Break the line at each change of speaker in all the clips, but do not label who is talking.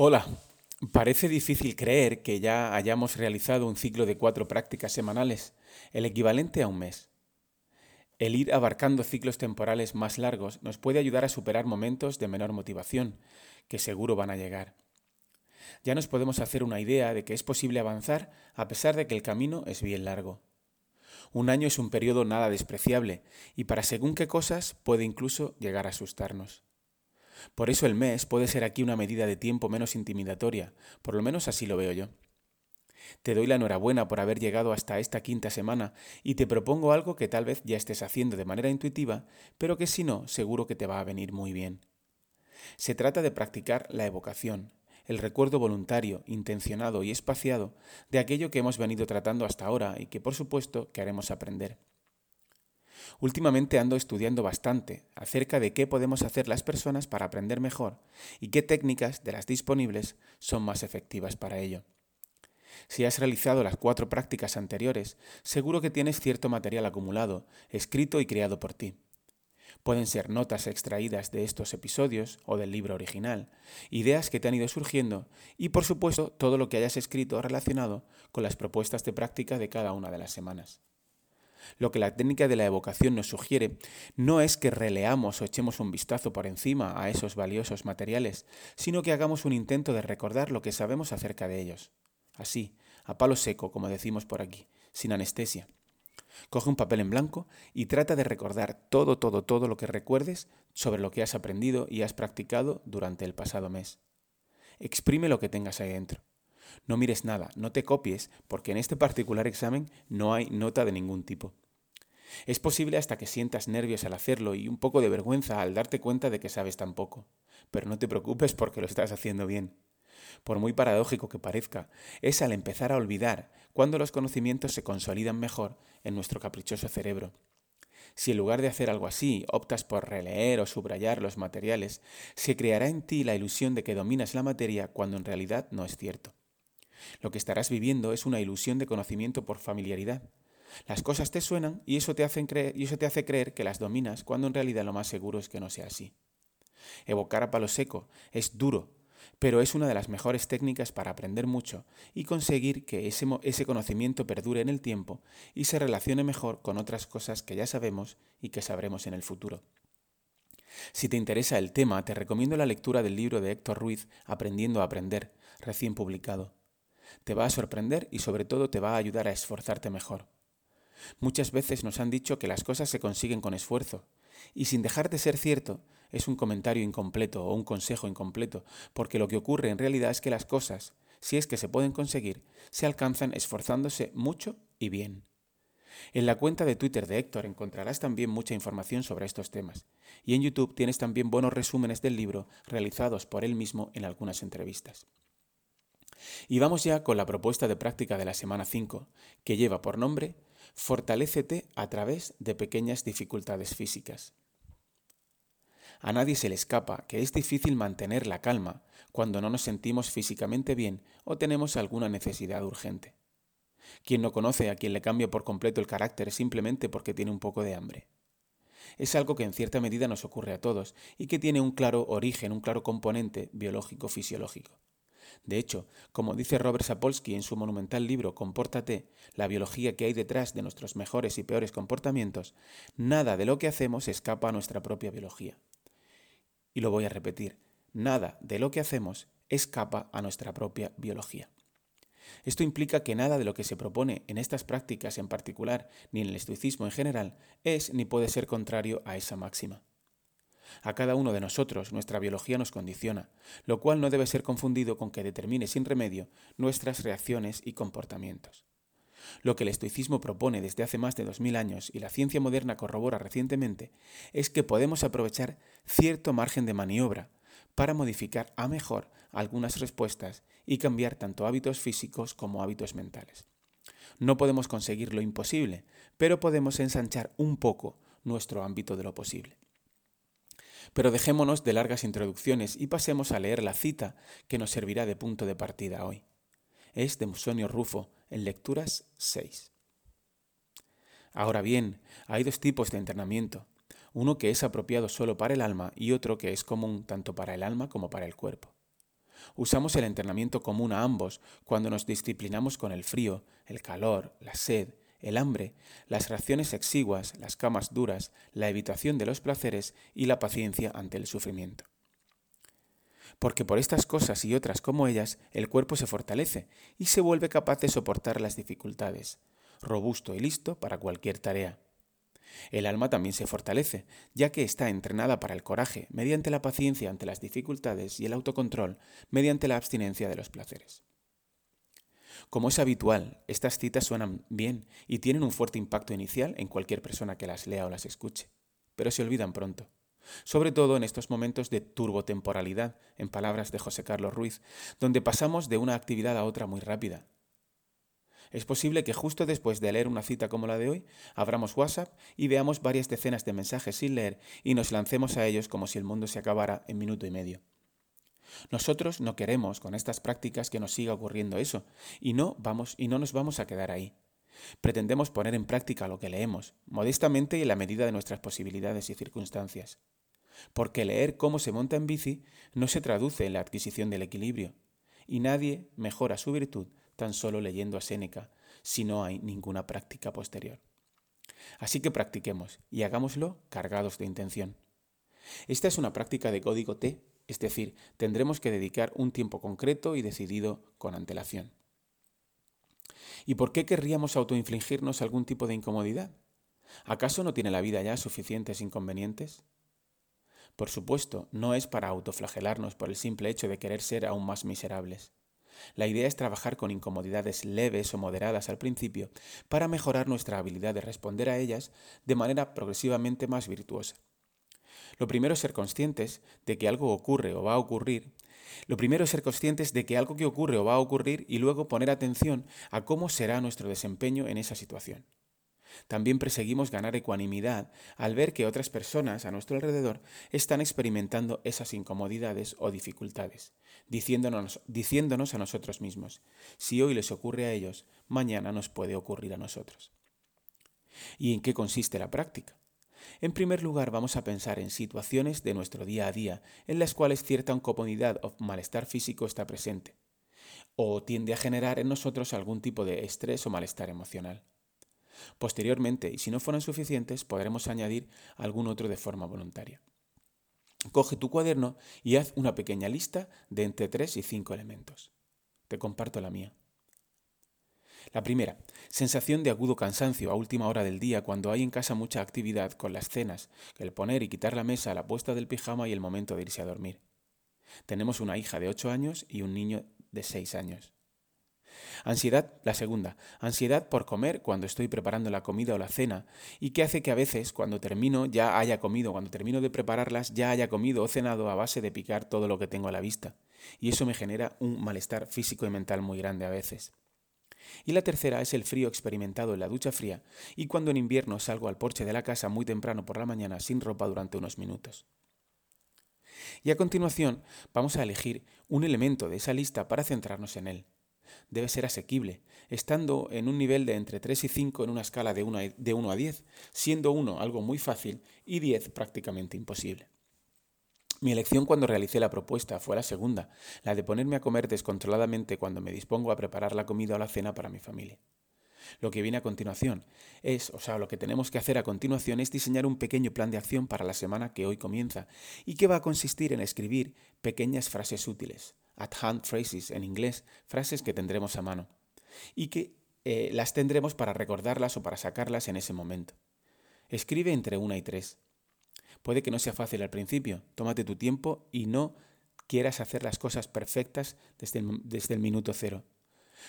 Hola, parece difícil creer que ya hayamos realizado un ciclo de cuatro prácticas semanales, el equivalente a un mes. El ir abarcando ciclos temporales más largos nos puede ayudar a superar momentos de menor motivación, que seguro van a llegar. Ya nos podemos hacer una idea de que es posible avanzar a pesar de que el camino es bien largo. Un año es un periodo nada despreciable y para según qué cosas puede incluso llegar a asustarnos. Por eso el mes puede ser aquí una medida de tiempo menos intimidatoria, por lo menos así lo veo yo. Te doy la enhorabuena por haber llegado hasta esta quinta semana y te propongo algo que tal vez ya estés haciendo de manera intuitiva, pero que si no, seguro que te va a venir muy bien. Se trata de practicar la evocación, el recuerdo voluntario, intencionado y espaciado de aquello que hemos venido tratando hasta ahora y que por supuesto queremos aprender. Últimamente ando estudiando bastante acerca de qué podemos hacer las personas para aprender mejor y qué técnicas de las disponibles son más efectivas para ello. Si has realizado las cuatro prácticas anteriores, seguro que tienes cierto material acumulado, escrito y creado por ti. Pueden ser notas extraídas de estos episodios o del libro original, ideas que te han ido surgiendo y por supuesto todo lo que hayas escrito relacionado con las propuestas de práctica de cada una de las semanas. Lo que la técnica de la evocación nos sugiere no es que releamos o echemos un vistazo por encima a esos valiosos materiales, sino que hagamos un intento de recordar lo que sabemos acerca de ellos. Así, a palo seco, como decimos por aquí, sin anestesia. Coge un papel en blanco y trata de recordar todo, todo, todo lo que recuerdes sobre lo que has aprendido y has practicado durante el pasado mes. Exprime lo que tengas ahí dentro. No mires nada, no te copies, porque en este particular examen no hay nota de ningún tipo. Es posible hasta que sientas nervios al hacerlo y un poco de vergüenza al darte cuenta de que sabes tan poco, pero no te preocupes porque lo estás haciendo bien. Por muy paradójico que parezca, es al empezar a olvidar cuando los conocimientos se consolidan mejor en nuestro caprichoso cerebro. Si en lugar de hacer algo así optas por releer o subrayar los materiales, se creará en ti la ilusión de que dominas la materia cuando en realidad no es cierto. Lo que estarás viviendo es una ilusión de conocimiento por familiaridad. Las cosas te suenan y eso te, hace creer, que las dominas cuando en realidad lo más seguro es que no sea así. Evocar a palo seco es duro, pero es una de las mejores técnicas para aprender mucho y conseguir que ese, conocimiento perdure en el tiempo y se relacione mejor con otras cosas que ya sabemos y que sabremos en el futuro. Si te interesa el tema, te recomiendo la lectura del libro de Héctor Ruiz, Aprendiendo a Aprender, recién publicado. Te va a sorprender y sobre todo te va a ayudar a esforzarte mejor. Muchas veces nos han dicho que las cosas se consiguen con esfuerzo, y sin dejar de ser cierto, es un comentario incompleto o un consejo incompleto, porque lo que ocurre en realidad es que las cosas, si es que se pueden conseguir, se alcanzan esforzándose mucho y bien. En la cuenta de Twitter de Héctor encontrarás también mucha información sobre estos temas, y en YouTube tienes también buenos resúmenes del libro realizados por él mismo en algunas entrevistas. Y vamos ya con la propuesta de práctica de la semana 5, que lleva por nombre Fortalécete a través de pequeñas dificultades físicas. A nadie se le escapa que es difícil mantener la calma cuando no nos sentimos físicamente bien o tenemos alguna necesidad urgente. ¿Quién no conoce a quien le cambia por completo el carácter simplemente porque tiene un poco de hambre? Es algo que en cierta medida nos ocurre a todos y que tiene un claro origen, un claro componente biológico-fisiológico. De hecho, como dice Robert Sapolsky en su monumental libro Compórtate, la biología que hay detrás de nuestros mejores y peores comportamientos, nada de lo que hacemos escapa a nuestra propia biología. Y lo voy a repetir, nada de lo que hacemos escapa a nuestra propia biología. Esto implica que nada de lo que se propone en estas prácticas en particular, ni en el estoicismo en general, es ni puede ser contrario a esa máxima. A cada uno de nosotros nuestra biología nos condiciona, lo cual no debe ser confundido con que determine sin remedio nuestras reacciones y comportamientos. Lo que el estoicismo propone desde hace más de dos mil años y la ciencia moderna corrobora recientemente es que podemos aprovechar cierto margen de maniobra para modificar a mejor algunas respuestas y cambiar tanto hábitos físicos como hábitos mentales. No podemos conseguir lo imposible, pero podemos ensanchar un poco nuestro ámbito de lo posible. Pero dejémonos de largas introducciones y pasemos a leer la cita que nos servirá de punto de partida hoy. Es de Musonio Rufo, en Lecturas 6. Ahora bien, hay dos tipos de entrenamiento, uno que es apropiado solo para el alma y otro que es común tanto para el alma como para el cuerpo. Usamos el entrenamiento común a ambos cuando nos disciplinamos con el frío, el calor, la sed, el hambre, las reacciones exiguas, las camas duras, la evitación de los placeres y la paciencia ante el sufrimiento. Porque por estas cosas y otras como ellas, el cuerpo se fortalece y se vuelve capaz de soportar las dificultades, robusto y listo para cualquier tarea. El alma también se fortalece, ya que está entrenada para el coraje mediante la paciencia ante las dificultades y el autocontrol mediante la abstinencia de los placeres. Como es habitual, estas citas suenan bien y tienen un fuerte impacto inicial en cualquier persona que las lea o las escuche, pero se olvidan pronto, sobre todo en estos momentos de turbotemporalidad, en palabras de José Carlos Ruiz, donde pasamos de una actividad a otra muy rápida, es posible que justo después de leer una cita como la de hoy, abramos WhatsApp y veamos varias decenas de mensajes sin leer y nos lancemos a ellos como si el mundo se acabara en minuto y medio. Nosotros no queremos con estas prácticas que nos siga ocurriendo eso y no vamos y no nos vamos a quedar ahí. Pretendemos poner en práctica lo que leemos, modestamente y en la medida de nuestras posibilidades y circunstancias. Porque leer cómo se monta en bici no se traduce en la adquisición del equilibrio, y nadie mejora su virtud tan solo leyendo a Séneca, si no hay ninguna práctica posterior. Así que practiquemos y hagámoslo cargados de intención. Esta es una práctica de código T, es decir, tendremos que dedicar un tiempo concreto y decidido con antelación. ¿Y por qué querríamos autoinfligirnos algún tipo de incomodidad? ¿Acaso no tiene la vida ya suficientes inconvenientes? Por supuesto, no es para autoflagelarnos por el simple hecho de querer ser aún más miserables. La idea es trabajar con incomodidades leves o moderadas al principio para mejorar nuestra habilidad de responder a ellas de manera progresivamente más virtuosa. Lo primero es ser conscientes de que algo ocurre o va a ocurrir. Lo primero es ser conscientes de que algo que ocurre o va a ocurrir y luego poner atención a cómo será nuestro desempeño en esa situación. También perseguimos ganar ecuanimidad al ver que otras personas a nuestro alrededor están experimentando esas incomodidades o dificultades, diciéndonos, diciéndonos a nosotros mismos, si hoy les ocurre a ellos, mañana nos puede ocurrir a nosotros. ¿Y en qué consiste la práctica? En primer lugar, vamos a pensar en situaciones de nuestro día a día en las cuales cierta incomodidad o malestar físico está presente, o tiende a generar en nosotros algún tipo de estrés o malestar emocional. Posteriormente, y si no fueran suficientes, podremos añadir algún otro de forma voluntaria. Coge tu cuaderno y haz una pequeña lista de entre 3 y 5 elementos. Te comparto la mía. La primera, sensación de agudo cansancio a última hora del día cuando hay en casa mucha actividad con las cenas, el poner y quitar la mesa, la puesta del pijama y el momento de irse a dormir. Tenemos una hija de 8 años y un niño de 6 años. Ansiedad, la segunda, ansiedad por comer cuando estoy preparando la comida o la cena y que hace que a veces cuando termino ya haya comido, cuando termino de prepararlas ya haya comido o cenado a base de picar todo lo que tengo a la vista. Y eso me genera un malestar físico y mental muy grande a veces. Y la tercera es el frío experimentado en la ducha fría y cuando en invierno salgo al porche de la casa muy temprano por la mañana sin ropa durante unos minutos. Y a continuación vamos a elegir un elemento de esa lista para centrarnos en él debe ser asequible, estando en un nivel de entre 3 y 5 en una escala de 1 a, de 1 a 10, siendo 1 algo muy fácil y 10 prácticamente imposible. Mi elección cuando realicé la propuesta fue la segunda, la de ponerme a comer descontroladamente cuando me dispongo a preparar la comida o la cena para mi familia. Lo que viene a continuación es, o sea, lo que tenemos que hacer a continuación es diseñar un pequeño plan de acción para la semana que hoy comienza y que va a consistir en escribir pequeñas frases útiles, at-hand phrases en inglés, frases que tendremos a mano y que eh, las tendremos para recordarlas o para sacarlas en ese momento. Escribe entre una y tres. Puede que no sea fácil al principio, tómate tu tiempo y no quieras hacer las cosas perfectas desde el, desde el minuto cero.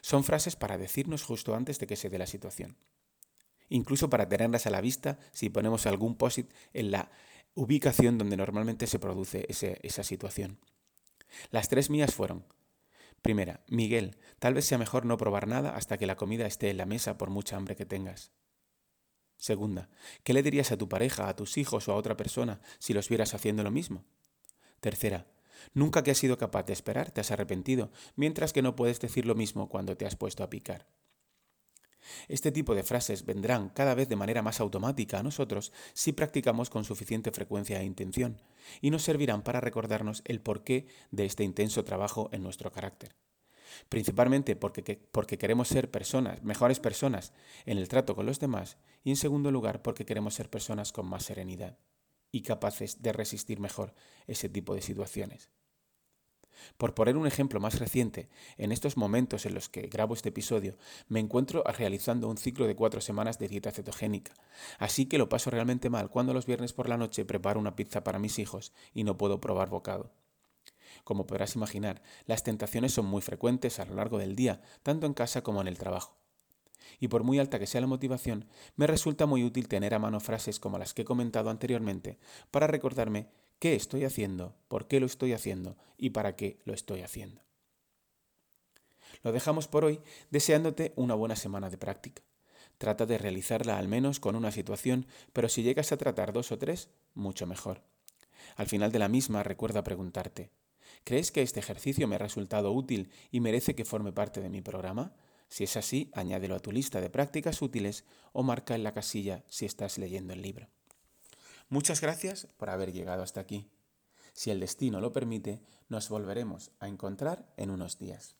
Son frases para decirnos justo antes de que se dé la situación. Incluso para tenerlas a la vista si ponemos algún posit en la ubicación donde normalmente se produce esa situación. Las tres mías fueron, primera, Miguel, tal vez sea mejor no probar nada hasta que la comida esté en la mesa por mucha hambre que tengas. Segunda, ¿qué le dirías a tu pareja, a tus hijos o a otra persona si los vieras haciendo lo mismo? Tercera, nunca que has sido capaz de esperar te has arrepentido, mientras que no puedes decir lo mismo cuando te has puesto a picar. Este tipo de frases vendrán cada vez de manera más automática a nosotros si practicamos con suficiente frecuencia e intención, y nos servirán para recordarnos el porqué de este intenso trabajo en nuestro carácter. Principalmente porque, porque queremos ser personas, mejores personas en el trato con los demás, y en segundo lugar porque queremos ser personas con más serenidad y capaces de resistir mejor ese tipo de situaciones. Por poner un ejemplo más reciente, en estos momentos en los que grabo este episodio, me encuentro realizando un ciclo de cuatro semanas de dieta cetogénica, así que lo paso realmente mal cuando los viernes por la noche preparo una pizza para mis hijos y no puedo probar bocado. Como podrás imaginar, las tentaciones son muy frecuentes a lo largo del día, tanto en casa como en el trabajo. Y por muy alta que sea la motivación, me resulta muy útil tener a mano frases como las que he comentado anteriormente para recordarme qué estoy haciendo, por qué lo estoy haciendo y para qué lo estoy haciendo. Lo dejamos por hoy deseándote una buena semana de práctica. Trata de realizarla al menos con una situación, pero si llegas a tratar dos o tres, mucho mejor. Al final de la misma recuerda preguntarte, ¿crees que este ejercicio me ha resultado útil y merece que forme parte de mi programa? Si es así, añádelo a tu lista de prácticas útiles o marca en la casilla si estás leyendo el libro. Muchas gracias por haber llegado hasta aquí. Si el destino lo permite, nos volveremos a encontrar en unos días.